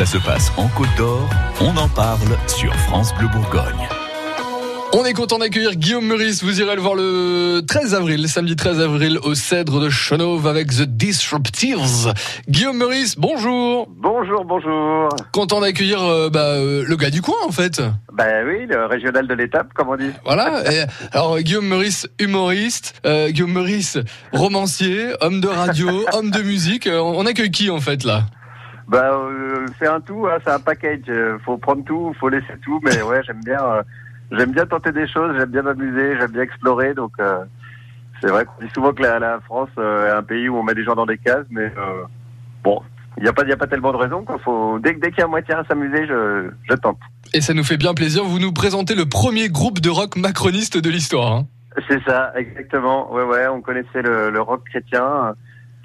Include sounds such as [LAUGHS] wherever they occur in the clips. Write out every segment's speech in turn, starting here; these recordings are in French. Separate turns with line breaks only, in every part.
Ça se passe en Côte d'Or, on en parle sur France Bleu Bourgogne.
On est content d'accueillir Guillaume Meurice. Vous irez le voir le 13 avril, samedi 13 avril, au Cèdre de Chenauve avec The Disruptives. Guillaume Meurice, bonjour.
Bonjour, bonjour.
Content d'accueillir euh, bah, euh, le gars du coin, en fait.
Ben oui, le régional de l'étape, comme on dit.
Voilà. Et, alors, Guillaume Meurice, humoriste. Euh, Guillaume Meurice, romancier, homme de radio, [LAUGHS] homme de musique. On accueille qui, en fait, là?
Ben, euh, c'est un tout, hein, c'est un package. Euh, Faut prendre tout, faut laisser tout. Mais ouais, j'aime bien, euh, j'aime bien tenter des choses, j'aime bien m'amuser, j'aime bien explorer. Donc, euh, c'est vrai qu'on dit souvent que la, la France est un pays où on met des gens dans des cases, mais bon, il n'y a pas, y a pas tellement de raisons. Quoi. Faut, dès, dès qu'il y a moitié à s'amuser, je, je tente.
Et ça nous fait bien plaisir. Vous nous présentez le premier groupe de rock macroniste de l'histoire. hein.
C'est ça, exactement. Ouais, ouais, on connaissait le, le rock chrétien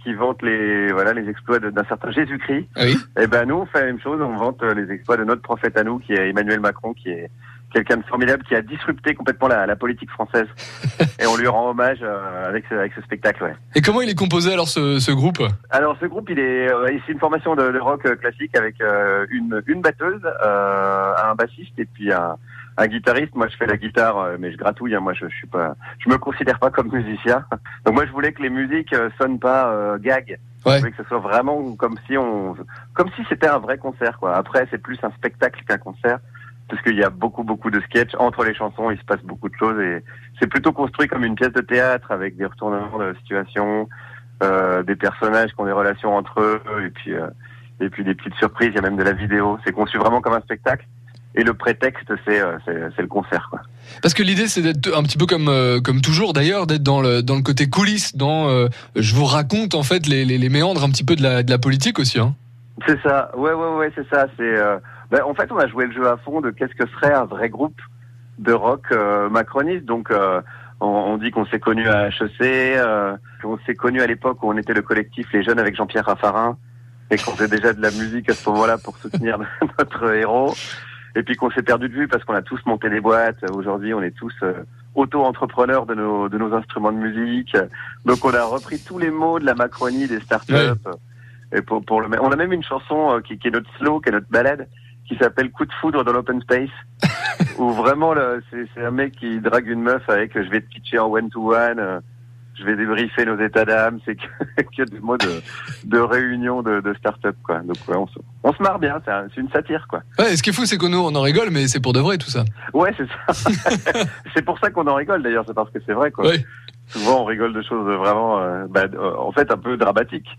qui vante les, voilà, les exploits d'un certain Jésus-Christ.
Ah oui
Eh ben nous, on fait la même chose. On vante euh, les exploits de notre prophète à nous, qui est Emmanuel Macron, qui est quelqu'un de formidable, qui a disrupté complètement la, la politique française. [LAUGHS] Et on lui rend hommage euh, avec, ce, avec ce spectacle. Ouais.
Et comment il est composé alors ce, ce groupe?
Alors ce groupe, il est, euh, c'est une formation de, de rock euh, classique avec euh, une, une batteuse, euh, un bassiste et puis un, un guitariste. Moi, je fais la guitare, euh, mais je gratouille. hein. Moi, je, je suis pas, je me considère pas comme musicien. [LAUGHS] Donc moi, je voulais que les musiques sonnent pas euh, gag.
Ouais.
Je voulais que ce soit vraiment comme si on, comme si c'était un vrai concert. Quoi. Après, c'est plus un spectacle qu'un concert. Parce qu'il y a beaucoup, beaucoup de sketchs. Entre les chansons, il se passe beaucoup de choses et c'est plutôt construit comme une pièce de théâtre avec des retournements de situation, euh, des personnages qui ont des relations entre eux et puis euh, et puis des petites surprises. Il y a même de la vidéo. C'est conçu vraiment comme un spectacle. Et le prétexte, c'est euh, le concert. Quoi.
Parce que l'idée, c'est d'être un petit peu comme euh, comme toujours d'ailleurs, d'être dans le dans le côté coulisses, dans euh, je vous raconte en fait les, les, les méandres un petit peu de la de la politique aussi. Hein.
C'est ça. Ouais, ouais, ouais, c'est ça. C'est euh, ben, en fait, on a joué le jeu à fond de qu'est-ce que serait un vrai groupe de rock euh, macroniste. Donc, euh, on, on dit qu'on s'est connus à HEC, euh, qu'on s'est connus à l'époque où on était le collectif Les Jeunes avec Jean-Pierre Raffarin et qu'on faisait déjà de la musique à ce moment-là pour soutenir [LAUGHS] notre héros. Et puis qu'on s'est perdu de vue parce qu'on a tous monté des boîtes. Aujourd'hui, on est tous euh, auto-entrepreneurs de nos, de nos instruments de musique. Donc, on a repris tous les mots de la Macronie, des startups. Et pour, pour le, on a même une chanson euh, qui, qui est notre slow, qui est notre balade, qui s'appelle Coup de foudre dans l'open space, [LAUGHS] où vraiment c'est un mec qui drague une meuf avec euh, je vais te pitcher en one to one, je vais débriefer nos états d'âme, c'est que, [LAUGHS] que des mots de, de réunion de, de start-up quoi. Donc ouais, on, se, on se marre bien, c'est un- c'est une satire quoi.
Ouais, et ce qui est fou, c'est que nous on en rigole, mais c'est pour de vrai tout ça.
Ouais c'est ça. [LAUGHS] c'est pour ça qu'on en rigole d'ailleurs, c'est parce que c'est vrai quoi.
Ouais.
Souvent, on rigole de choses vraiment, euh, bah, euh, en fait, un peu dramatiques.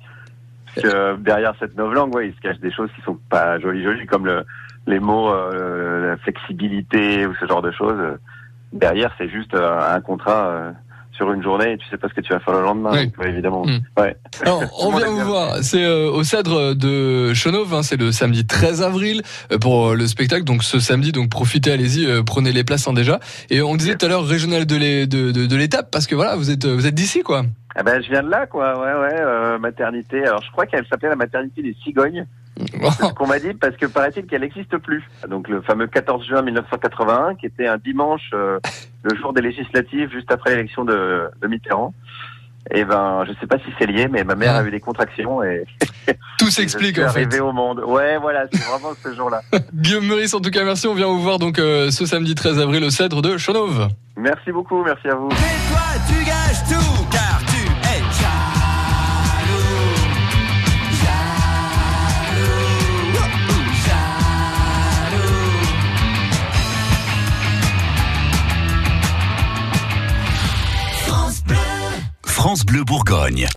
Que derrière cette novlangue, ouais, il se cache des choses qui sont pas jolies, jolies, comme le, les mots, euh, la flexibilité ou ce genre de choses. Derrière, c'est juste euh, un contrat euh, sur une journée et tu sais pas ce que tu vas faire le lendemain.
Oui.
Donc, évidemment.
Mm.
Ouais.
Alors, [LAUGHS] on vient vous voir. C'est euh, au Cèdre de Chenauve. hein, c'est le samedi 13 avril euh, pour le spectacle. Donc ce samedi, donc profitez, allez-y, euh, prenez les places hein, déjà. Et on disait tout à l'heure régional de l'é- de, de, de l'étape parce que voilà, vous êtes vous êtes d'ici quoi.
Ah ben, je viens de là, quoi. Ouais, ouais. euh, maternité. Alors, je crois qu'elle s'appelait la maternité des cigognes. C'est ce qu'on m'a dit parce que paraît-il qu'elle n'existe plus. Donc le fameux 14 juin 1981, qui était un dimanche, euh, le jour des législatives, juste après l'élection de, de Mitterrand. Et ben, je sais pas si c'est lié, mais ma mère
Ah.
a eu des contractions et [LAUGHS]
Tout s'explique en fait.
arrivé au monde. Ouais, voilà, c'est vraiment ce jour-là. [LAUGHS]
Guillaume Meurice, en tout cas, merci. On vient vous voir donc euh, ce samedi 13 avril au Cèdre de Chenauve.
Merci beaucoup, merci à vous.
Et toi, tu gâches tout,
Bleu Bourgogne.